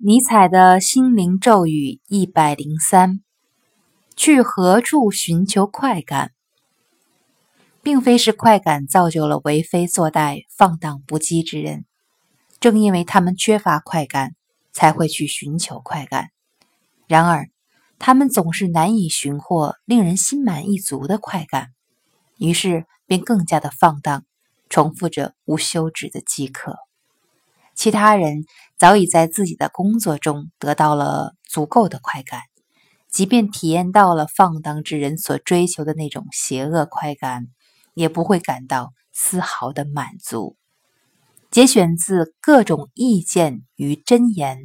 尼采的心灵咒语一百零三：去何处寻求快感？并非是快感造就了为非作歹、放荡不羁之人，正因为他们缺乏快感，才会去寻求快感。然而，他们总是难以寻获令人心满意足的快感，于是便更加的放荡，重复着无休止的饥渴。其他人早已在自己的工作中得到了足够的快感，即便体验到了放荡之人所追求的那种邪恶快感，也不会感到丝毫的满足。节选自《各种意见与箴言》